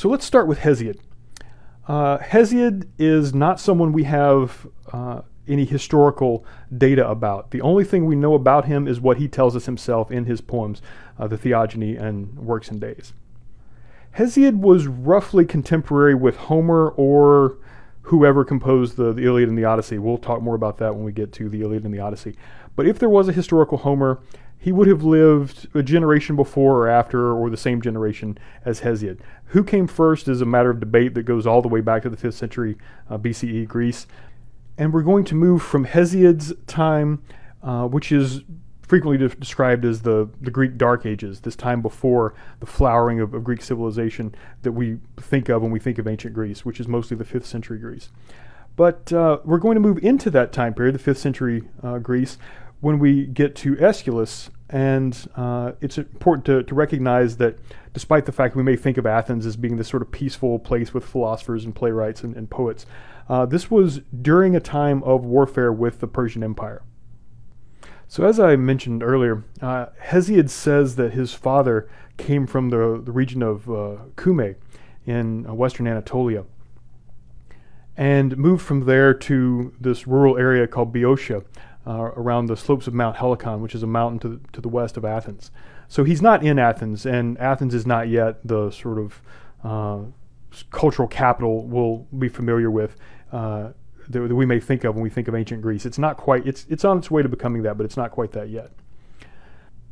So let's start with Hesiod. Uh, Hesiod is not someone we have uh, any historical data about. The only thing we know about him is what he tells us himself in his poems, uh, the Theogony and Works and Days. Hesiod was roughly contemporary with Homer or whoever composed the, the Iliad and the Odyssey. We'll talk more about that when we get to the Iliad and the Odyssey. But if there was a historical Homer, he would have lived a generation before or after, or the same generation as Hesiod. Who came first is a matter of debate that goes all the way back to the 5th century uh, BCE Greece. And we're going to move from Hesiod's time, uh, which is frequently de- described as the, the Greek Dark Ages, this time before the flowering of, of, Greek civilization that we think of when we think of ancient Greece, which is mostly the 5th century Greece. But uh, we're going to move into that time period, the 5th century uh, Greece, when we get to Aeschylus. And uh, it's important to, to recognize that despite the fact we may think of Athens as being this sort of peaceful place with philosophers and playwrights and, and poets, uh, this was during a time of warfare with the Persian Empire. So, as I mentioned earlier, uh, Hesiod says that his father came from the, the region of uh, Cumae in uh, western Anatolia and moved from there to this rural area called Boeotia uh, around the slopes of Mount Helicon, which is a mountain to the, to the west of Athens. So, he's not in Athens, and Athens is not yet the sort of uh, cultural capital we'll be familiar with. Uh, that, that we may think of when we think of ancient Greece. It's not quite, it's, it's on its way to becoming that, but it's not quite that yet.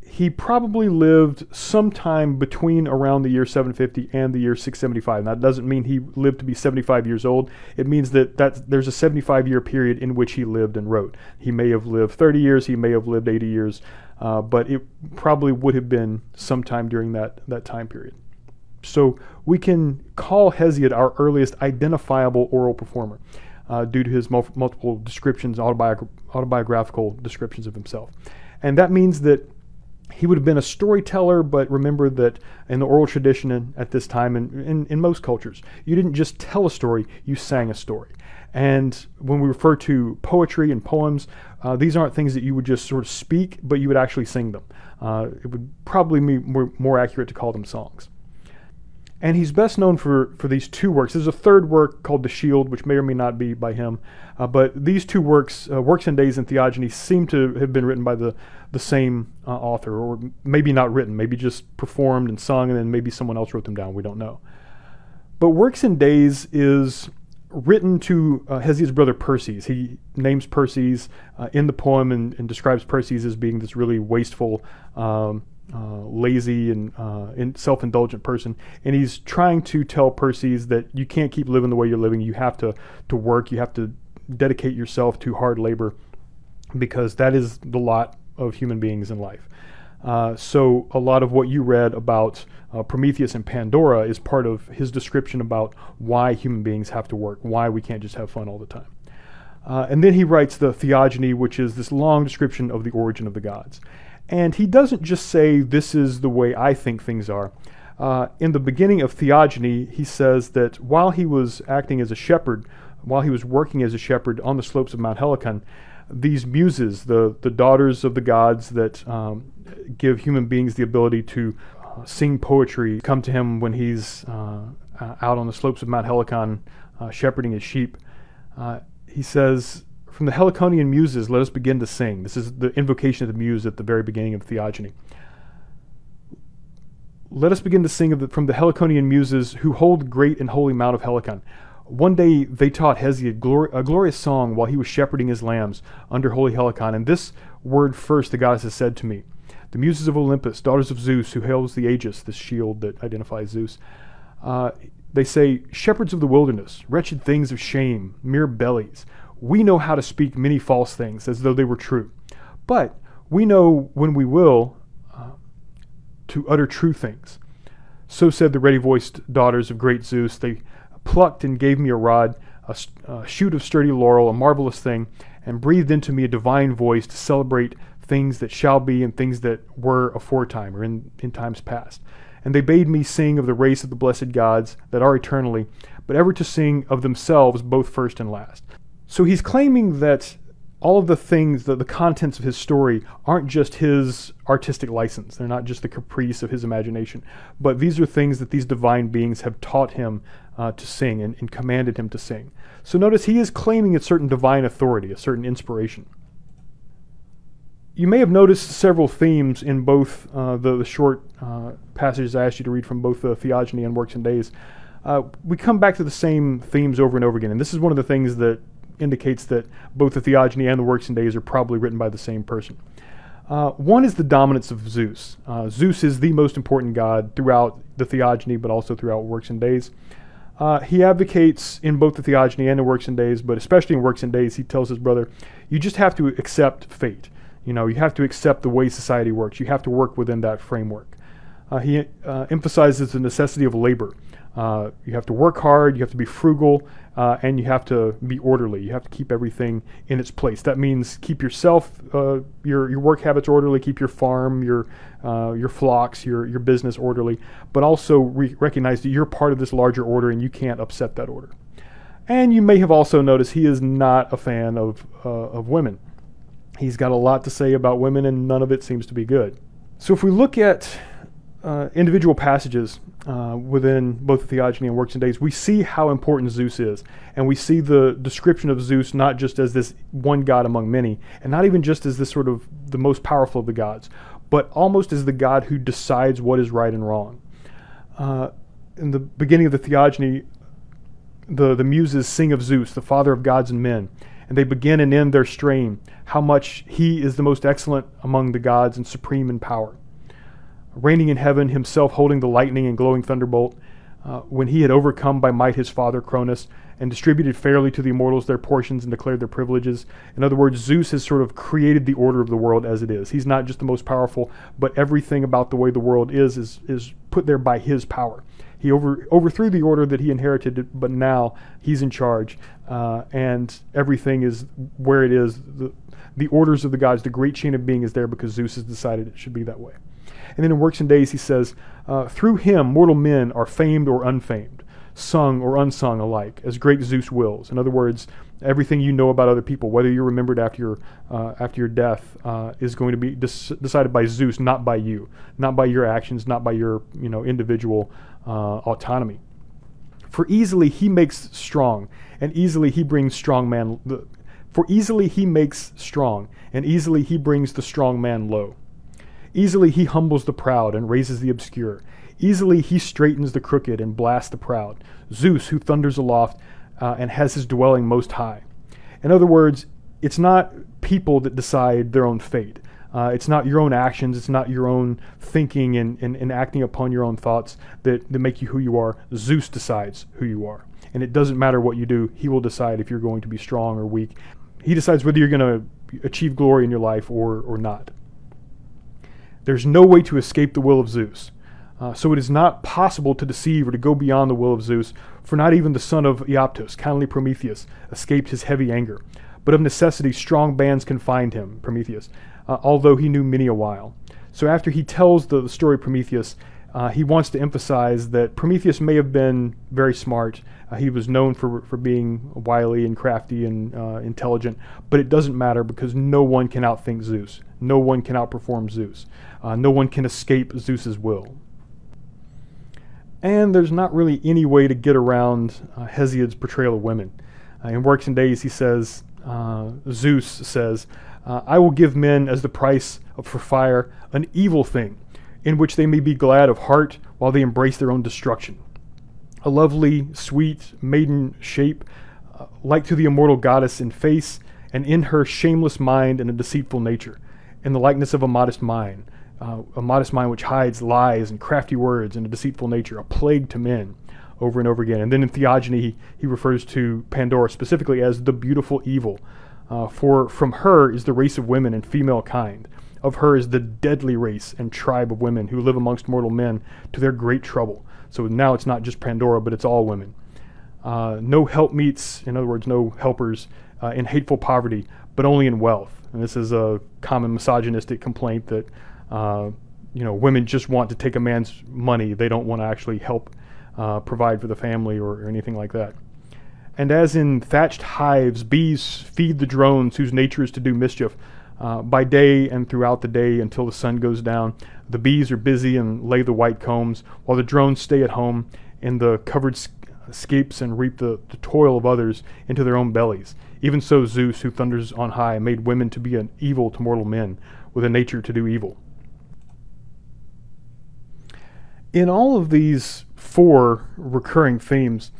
He probably lived sometime between around the year 750 and the year 675. And that doesn't mean he lived to be 75 years old. It means that that's, there's a 75 year period in which he lived and wrote. He may have lived 30 years, he may have lived 80 years, uh, but it probably would have been sometime during that, that time period. So we can call Hesiod our earliest identifiable oral performer uh, due to his mul- multiple descriptions, autobiog- autobiographical descriptions of himself. And that means that he would have been a storyteller, but remember that in the oral tradition at this time, and in, in, most cultures, you didn't just tell a story, you sang a story. And when we refer to poetry and poems, uh, these aren't things that you would just sort of speak, but you would actually sing them. Uh, it would probably be more, more accurate to call them songs. And he's best known for, for these two works. There's a third work called The Shield, which may or may not be by him. Uh, but these two works, uh, Works and Days and Theogony, seem to have been written by the, the same uh, author, or maybe not written, maybe just performed and sung, and then maybe someone else wrote them down. We don't know. But Works and Days is written to uh, Hesiod's brother Perses. He names Perses uh, in the poem and, and, describes Perses as being this really wasteful, um, uh, lazy and uh, self-indulgent person, and he's trying to tell Perses that you can't keep living the way you're living. You have to to work. You have to dedicate yourself to hard labor, because that is the lot of human beings in life. Uh, so a lot of what you read about uh, Prometheus and Pandora is part of his description about why human beings have to work, why we can't just have fun all the time. Uh, and then he writes the Theogony, which is this long description of the origin of the gods. And he doesn't just say, This is the way I think things are. Uh, in the beginning of Theogony, he says that while he was acting as a shepherd, while he was working as a shepherd on the slopes of Mount Helicon, these muses, the, the daughters of the gods that um, give human beings the ability to uh, sing poetry, come to him when he's uh, out on the slopes of Mount Helicon uh, shepherding his sheep. Uh, he says, from the Heliconian muses, let us begin to sing. This is the invocation of the muse at the very beginning of Theogony. Let us begin to sing the, from the Heliconian muses who hold great and holy Mount of Helicon. One day they taught Hesiod glor- a glorious song while he was shepherding his lambs under holy Helicon. And this word first the goddess has said to me The muses of Olympus, daughters of Zeus, who hails the Aegis, this shield that identifies Zeus, uh, they say, Shepherds of the wilderness, wretched things of shame, mere bellies we know how to speak many false things as though they were true. But we know when we will uh, to utter true things. So said the ready voiced daughters of great Zeus. They plucked and gave me a rod, a, a shoot of sturdy laurel, a marvelous thing, and breathed into me a divine voice to celebrate things that shall be and things that were aforetime or in, in times past. And they bade me sing of the race of the blessed gods that are eternally, but ever to sing of themselves both first and last. So he's claiming that all of the things, the, the contents of his story aren't just his artistic license. They're not just the caprice of his imagination. But these are things that these divine beings have taught him uh, to sing and, and commanded him to sing. So notice he is claiming a certain divine authority, a certain inspiration. You may have noticed several themes in both uh, the, the, short uh, passages I asked you to read from both the Theogony and Works and Days. Uh, we come back to the same themes over and over again, and this is one of the things that indicates that both the Theogony and the Works and Days are probably written by the same person. Uh, one is the dominance of Zeus. Uh, Zeus is the most important god throughout the Theogony, but also throughout Works and Days. Uh, he advocates in both the Theogony and the Works and Days, but especially in Works and Days, he tells his brother, you just have to accept fate. You know, you have to accept the way society works. You have to work within that framework. Uh, he uh, emphasizes the necessity of labor. Uh, you have to work hard, you have to be frugal, uh, and you have to be orderly. You have to keep everything in its place. That means keep yourself, uh, your your work habits orderly, keep your farm, your uh, your flocks, your your business orderly, but also re- recognize that you're part of this larger order and you can't upset that order. And you may have also noticed he is not a fan of of women. He's got a lot to say about women, and none of it seems to be good. So if we look at uh, individual passages uh, within both the Theogony and Works and Days, we see how important Zeus is. And we see the description of Zeus not just as this one god among many, and not even just as this sort of the most powerful of the gods, but almost as the god who decides what is right and wrong. Uh, in the beginning of the Theogony, the, the muses sing of Zeus, the father of gods and men, and they begin and end their strain, how much he is the most excellent among the gods and supreme in power reigning in heaven, himself holding the lightning and glowing thunderbolt, uh, when he had overcome by might his father Cronus and distributed fairly to the immortals their portions and declared their privileges. In other words, Zeus has sort of created the order of the world as it is. He's not just the most powerful, but everything about the way the world is is, is put there by his power. He over, overthrew the order that he inherited, but now he's in charge, uh, and everything is where it is. The, the orders of the gods, the great chain of being is there because Zeus has decided it should be that way. And then in Works and Days, he says, uh, Through him, mortal men are famed or unfamed, sung or unsung alike, as great Zeus wills. In other words, everything you know about other people, whether you're remembered after your, uh, after your death, uh, is going to be decided by Zeus, not by you, not by your actions, not by your you know, individual uh, autonomy. For easily he makes strong, and easily he brings strong man. For easily he makes strong, and easily he brings the strong man low. Easily he humbles the proud and raises the obscure. Easily he straightens the crooked and blasts the proud. Zeus, who thunders aloft uh, and has his dwelling most high. In other words, it's not people that decide their own fate. Uh, it's not your own actions, it's not your own thinking and, and, and acting upon your own thoughts that, that make you who you are. Zeus decides who you are. And it doesn't matter what you do, he will decide if you're going to be strong or weak. He decides whether you're going to achieve glory in your life or, or not. There's no way to escape the will of Zeus. Uh, so it is not possible to deceive or to go beyond the will of Zeus, for not even the son of Iapetus, kindly Prometheus, escaped his heavy anger. But of necessity, strong bands confined him, Prometheus, uh, although he knew many a while. So after he tells the, the story of Prometheus, uh, he wants to emphasize that Prometheus may have been very smart. Uh, he was known for, for being wily and crafty and uh, intelligent, but it doesn't matter because no one can outthink Zeus. No one can outperform Zeus. Uh, no one can escape Zeus's will. And there's not really any way to get around uh, Hesiod's portrayal of women. Uh, in Works and Days, he says, uh, Zeus says, uh, I will give men as the price of, for fire an evil thing, in which they may be glad of heart while they embrace their own destruction. A lovely, sweet, maiden shape, uh, like to the immortal goddess in face, and in her shameless mind and a deceitful nature, in the likeness of a modest mind, uh, a modest mind which hides lies and crafty words and a deceitful nature, a plague to men, over and over again. And then in Theogony, he, he refers to Pandora specifically as the beautiful evil. Uh, for from her is the race of women and female kind. Of her is the deadly race and tribe of women who live amongst mortal men to their great trouble. So now it's not just Pandora, but it's all women. Uh, no helpmeets, in other words, no helpers uh, in hateful poverty, but only in wealth. And this is a common misogynistic complaint that uh, you know, women just want to take a man's money. They don't want to actually help uh, provide for the family or, or, anything like that. and as in thatched hives, bees feed the drones whose nature is to do mischief. Uh, by day and throughout the day until the sun goes down, the bees are busy and lay the white combs, while the drones stay at home in the covered scapes and reap the, the toil of others into their own bellies. Even so, Zeus, who thunders on high, made women to be an evil to mortal men, with a nature to do evil. In all of these four recurring themes,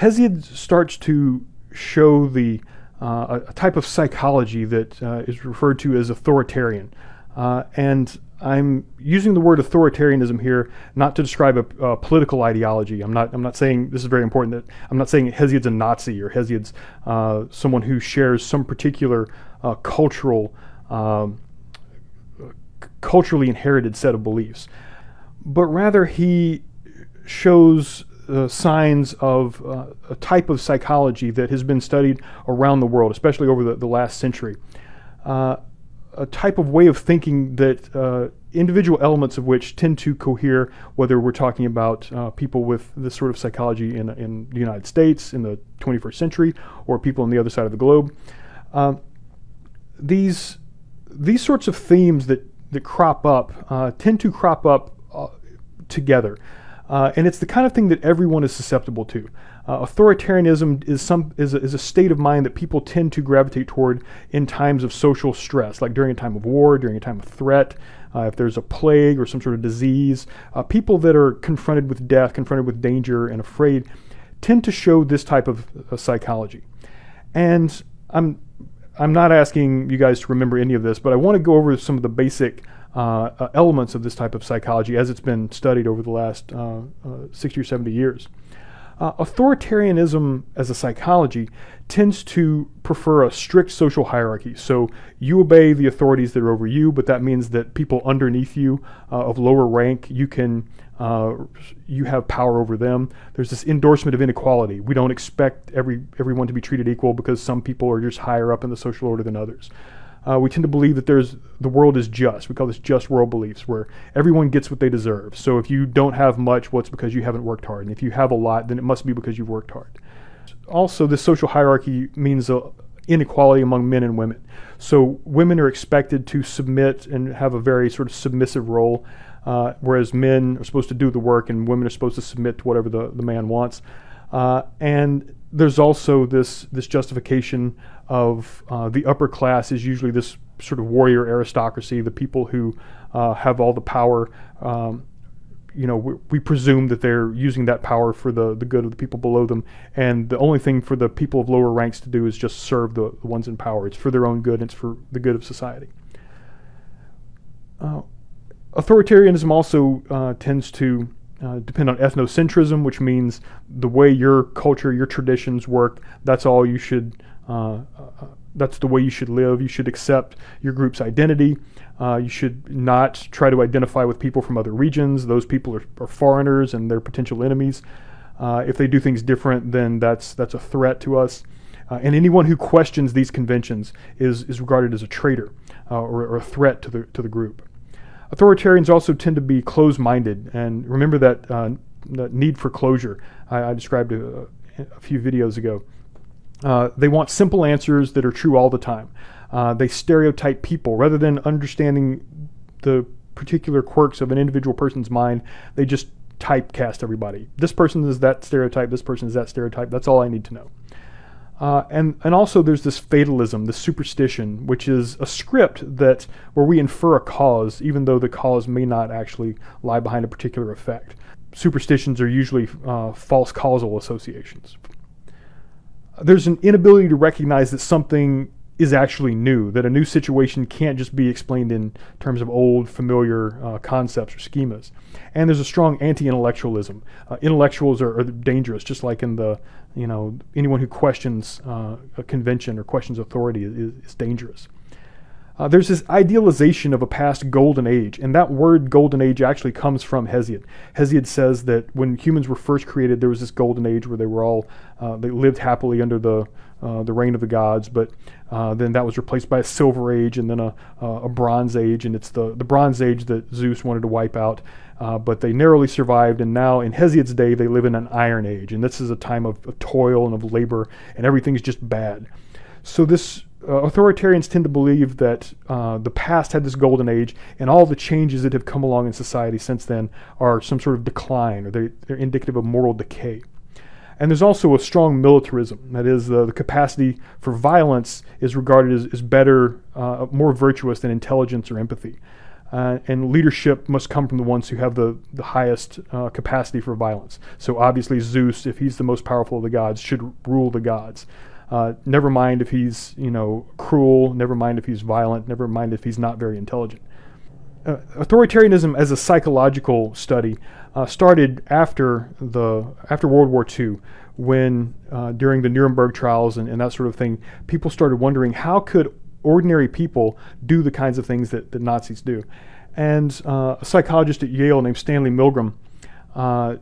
Hesiod starts to show the uh, a, type of psychology that uh, is referred to as authoritarian. Uh, and I'm using the word authoritarianism here not to describe a, a, political ideology. I'm not. I'm not saying this is very important. That I'm not saying Hesiod's a Nazi or Hesiod's uh, someone who shares some particular uh, cultural, um, culturally inherited set of beliefs, but rather he shows uh, signs of uh, a type of psychology that has been studied around the world, especially over the, the last century. A type of way of thinking that uh, individual elements of which tend to cohere, whether we're talking about uh, people with this sort of psychology in, in the United States in the 21st century or people on the other side of the globe. Um, these, these sorts of themes that, that crop up uh, tend to crop up uh, together. Uh, and it's the kind of thing that everyone is susceptible to. Uh, authoritarianism is some is a, is a state of mind that people tend to gravitate toward in times of social stress, like during a time of war, during a time of threat, uh, if there's a plague or some sort of disease. Uh, people that are confronted with death, confronted with danger, and afraid tend to show this type of uh, psychology. And I'm I'm not asking you guys to remember any of this, but I want to go over some of the basic uh, elements of this type of psychology as it's been studied over the last uh, uh 60 or 70 years. Uh, authoritarianism as a psychology tends to prefer a strict social hierarchy. So you obey the authorities that are over you, but that means that people underneath you uh, of lower rank, you can uh, you have power over them. There's this endorsement of inequality. We don't expect every everyone to be treated equal because some people are just higher up in the social order than others uh, we tend to believe that there's the world is just. We call this just world beliefs, where everyone gets what they deserve. So if you don't have much, well, it's because you haven't worked hard, and if you have a lot, then it must be because you've worked hard. Also, this social hierarchy means uh, inequality among men and women. So women are expected to submit and have a very sort of submissive role, uh, whereas men are supposed to do the work and women are supposed to submit to whatever the, the man wants. Uh, and there's also this this justification of uh, the upper class is usually this sort of warrior aristocracy, the people who uh, have all the power. Um, you know, we, we, presume that they're using that power for the, the good of the people below them, and the only thing for the people of lower ranks to do is just serve the, the ones in power. It's for their own good, and it's for the good of society. Uh, authoritarianism also uh, tends to uh, depend on ethnocentrism, which means the way your culture, your traditions work. That's all you should. Uh, uh, that's the way you should live. You should accept your group's identity. Uh, you should not try to identify with people from other regions. Those people are, are foreigners and they're potential enemies. Uh, if they do things different, then that's that's a threat to us. and anyone who questions these conventions is is regarded as a traitor or, or a threat to the to the group. Authoritarians also tend to be closed minded, and remember that, uh, that need for closure I, I described a, a, few videos ago. Uh, they want simple answers that are true all the time. Uh, they stereotype people rather than understanding the particular quirks of an individual person's mind. They just typecast everybody. This person is that stereotype, this person is that stereotype. That's all I need to know. Uh, and, and also there's this fatalism, this superstition, which is a script that where we infer a cause, even though the cause may not actually lie behind a particular effect. Superstitions are usually uh, false causal associations. There's an inability to recognize that something is actually new, that a new situation can't just be explained in terms of old, familiar uh, concepts or schemas. And there's a strong anti intellectualism. Uh, intellectuals are, are, dangerous, just like in the, you know, anyone who questions uh, a convention or questions authority is, is dangerous. Uh, there's this idealization of a past golden age, and that word golden age actually comes from Hesiod. Hesiod says that when humans were first created, there was this golden age where they were all, uh, they lived happily under the, uh, the reign of the gods, but uh, then that was replaced by a silver age and then a, a bronze age, and it's the, the bronze age that Zeus wanted to wipe out. Uh, but they narrowly survived, and now in Hesiod's day, they live in an iron age, and this is a time of, of toil and of labor, and everything's just bad. So this uh, authoritarians tend to believe that uh, the past had this golden age, and all the changes that have come along in society since then are some sort of decline, or they, are indicative of moral decay. And there's also a strong militarism. That is, uh, the capacity for violence is regarded as, as better, uh, more virtuous than intelligence or empathy. Uh, and leadership must come from the ones who have the, the highest uh, capacity for violence. So obviously, Zeus, if he's the most powerful of the gods, should rule the gods. Uh, never mind if he's, you know, cruel. Never mind if he's violent. Never mind if he's not very intelligent. Uh, authoritarianism as a psychological study uh, started after the after World War II, when uh, during the Nuremberg trials and, and, that sort of thing, people started wondering how could ordinary people do the kinds of things that, that Nazis do. And uh, a psychologist at Yale named Stanley Milgram uh,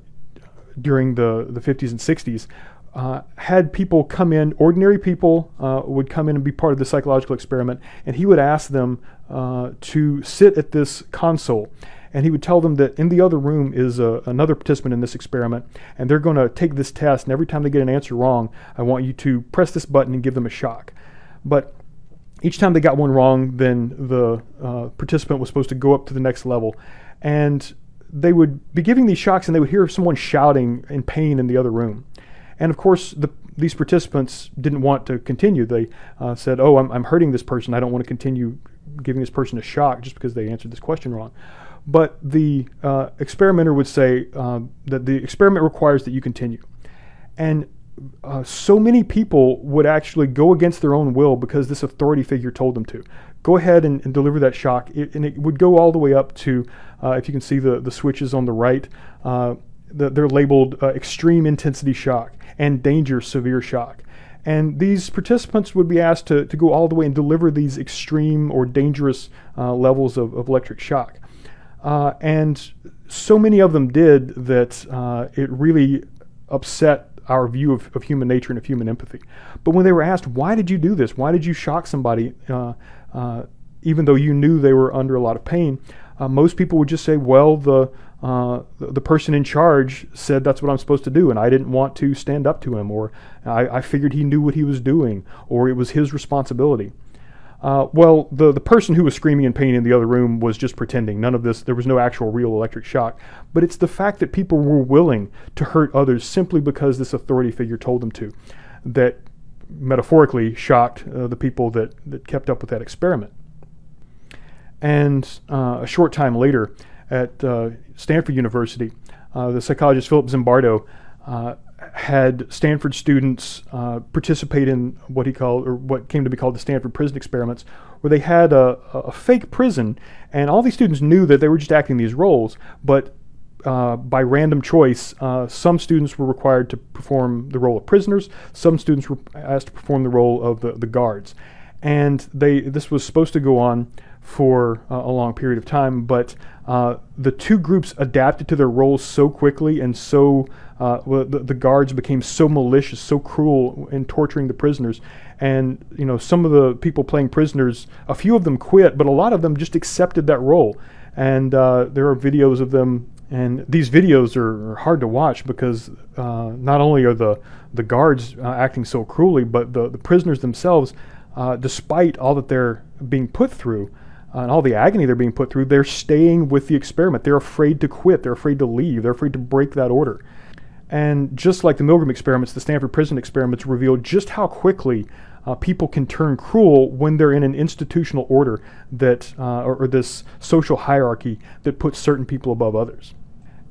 during the, the 50s and 60s uh, had people come in, ordinary people uh, would come in and be part of the psychological experiment, and he would ask them uh, to sit at this console. And he would tell them that in the other room is a, another participant in this experiment, and they're going to take this test, and every time they get an answer wrong, I want you to press this button and give them a shock. But each time they got one wrong, then the uh, participant was supposed to go up to the next level. And they would be giving these shocks, and they would hear someone shouting in pain in the other room. And of course, the, these participants didn't want to continue. They uh, said, "Oh, I'm, I'm hurting this person. I don't want to continue giving this person a shock just because they answered this question wrong." But the uh, experimenter would say uh, that the experiment requires that you continue. And uh, so many people would actually go against their own will because this authority figure told them to. Go ahead and, and deliver that shock. It, and it would go all the way up to, uh, if you can see the, the switches on the right, uh, they're labeled uh, extreme intensity shock and danger severe shock. And these participants would be asked to, to go all the way and deliver these extreme or dangerous uh, levels of, of, electric shock. Uh, and so many of them did that uh, it really upset our view of, of, human nature and of human empathy. But when they were asked, why did you do this? Why did you shock somebody, uh, uh, even though you knew they were under a lot of pain? Uh, most people would just say, well, the uh, the, person in charge said that's what I'm supposed to do, and I didn't want to stand up to him, or I, I figured he knew what he was doing, or it was his responsibility. Uh, well, the, the person who was screaming in pain in the other room was just pretending. None of this, there was no actual real electric shock. But it's the fact that people were willing to hurt others simply because this authority figure told them to that metaphorically shocked uh, the people that, that kept up with that experiment. And uh, a short time later, at uh, Stanford University, uh, the psychologist Philip Zimbardo uh, had Stanford students uh, participate in what he called, or what came to be called the Stanford prison experiments, where they had a, a fake prison, and all these students knew that they were just acting these roles, but uh, by random choice, uh, some students were required to perform the role of prisoners, some students were asked to perform the role of the, the guards. And they, this was supposed to go on for uh, a long period of time, but uh, the two groups adapted to their roles so quickly and so uh, the, the, guards became so malicious, so cruel in torturing the prisoners. And you know, some of the people playing prisoners, a few of them quit, but a lot of them just accepted that role. And uh, there are videos of them, and these videos are, are hard to watch because uh, not only are the the guards uh, acting so cruelly, but the, the prisoners themselves, despite all that they're being put through, and all the agony they're being put through, they're staying with the experiment. They're afraid to quit. They're afraid to leave. They're afraid to break that order. And just like the Milgram experiments, the Stanford prison experiments reveal just how quickly uh, people can turn cruel when they're in an institutional order that, uh, or, or, this social hierarchy that puts certain people above others.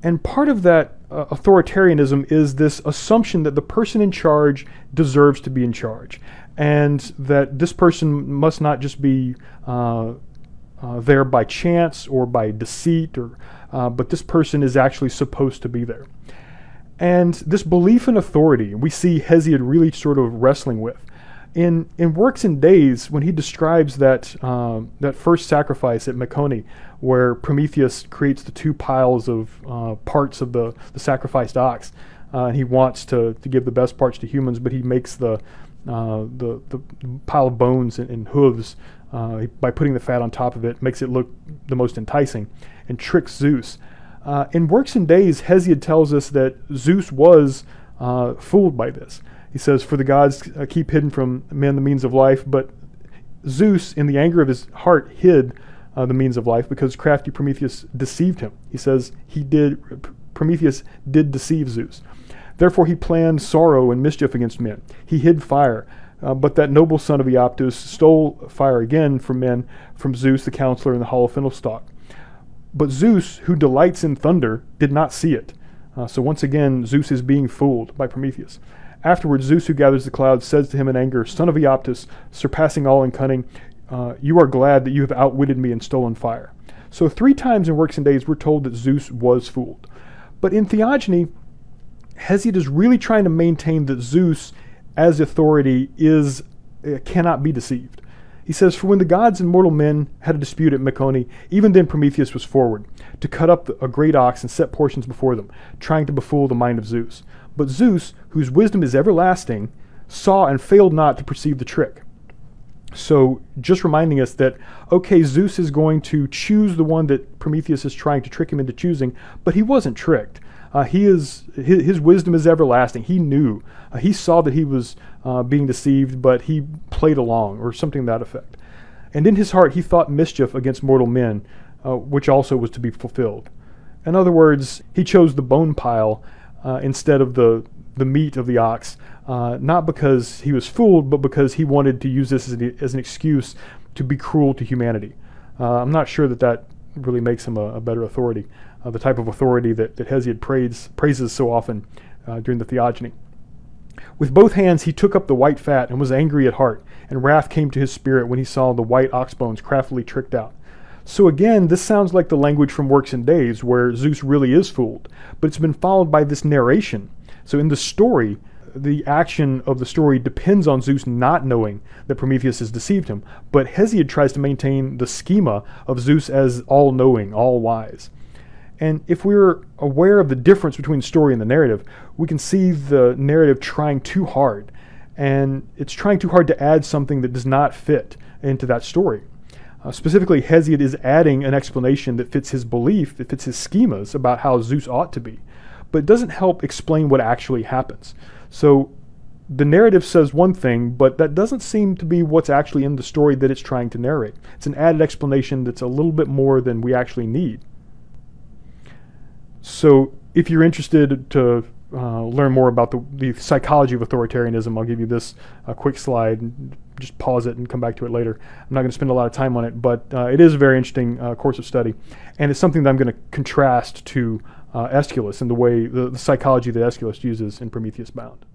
And part of that uh, authoritarianism is this assumption that the person in charge deserves to be in charge, and that this person must not just be uh, there by chance or by deceit, or, uh, but this person is actually supposed to be there. And this belief in authority, we see Hesiod really sort of wrestling with. In, in Works and Days, when he describes that, um, that first sacrifice at Mecone, where Prometheus creates the two piles of uh, parts of the, the sacrificed ox, uh, and he wants to, to give the best parts to humans, but he makes the, uh, the, the pile of bones and, and hooves uh, by putting the fat on top of it, makes it look the most enticing, and tricks Zeus. Uh, in Works and Days, Hesiod tells us that Zeus was uh, fooled by this. He says, For the gods uh, keep hidden from men the means of life, but Zeus, in the anger of his heart, hid uh, the means of life because crafty Prometheus deceived him. He says, He did, Prometheus did deceive Zeus. Therefore, he planned sorrow and mischief against men. He hid fire. Uh, but that noble son of Iapetus stole fire again from men, from Zeus, the counselor, in the hall of fennel stalk. But Zeus, who delights in thunder, did not see it. Uh, so once again, Zeus is being fooled by Prometheus. Afterwards, Zeus, who gathers the clouds, says to him in anger, Son of Iapetus, surpassing all in cunning, uh, you are glad that you have outwitted me and stolen fire. So three times in Works and Days, we're told that Zeus was fooled. But in Theogony, Hesiod is really trying to maintain that Zeus, as authority, is uh, cannot be deceived. He says, For when the gods and mortal men had a dispute at Mecone, even then Prometheus was forward, to cut up a great ox and set portions before them, trying to befool the mind of Zeus. But Zeus, whose wisdom is everlasting, saw and failed not to perceive the trick. So, just reminding us that, okay, Zeus is going to choose the one that Prometheus is trying to trick him into choosing, but he wasn't tricked. Uh, he is his, his, wisdom is everlasting. He knew. Uh, he saw that he was uh, being deceived, but he played along, or something to that effect. And in his heart, he thought mischief against mortal men, uh, which also was to be fulfilled. In other words, he chose the bone pile uh, instead of the the meat of the ox, uh, not because he was fooled, but because he wanted to use this as an, as an excuse to be cruel to humanity. I'm not sure that that really makes him a, a better authority uh, the type of authority that, that Hesiod praise, praises so often uh, during the Theogony. With both hands he took up the white fat and was angry at heart, and wrath came to his spirit when he saw the white ox bones craftily tricked out. So again, this sounds like the language from Works and Days, where Zeus really is fooled, but it's been followed by this narration. So in the story, the action of the story depends on Zeus not knowing that Prometheus has deceived him, but Hesiod tries to maintain the schema of Zeus as all knowing, all wise. And if we're aware of the difference between story and the narrative, we can see the narrative trying too hard. And it's trying too hard to add something that does not fit into that story. Uh, specifically, Hesiod is adding an explanation that fits his belief, that fits his schemas about how Zeus ought to be, but doesn't help explain what actually happens. So the narrative says one thing, but that doesn't seem to be what's actually in the story that it's trying to narrate. It's an added explanation that's a little bit more than we actually need. So if you're interested to uh, learn more about the, the, psychology of authoritarianism, I'll give you this uh, quick slide. Just pause it and come back to it later. I'm not going to spend a lot of time on it, but uh, it is a very interesting uh, course of study, and it's something that I'm going to contrast to uh, Aeschylus and the way the, the psychology that Aeschylus uses in Prometheus Bound.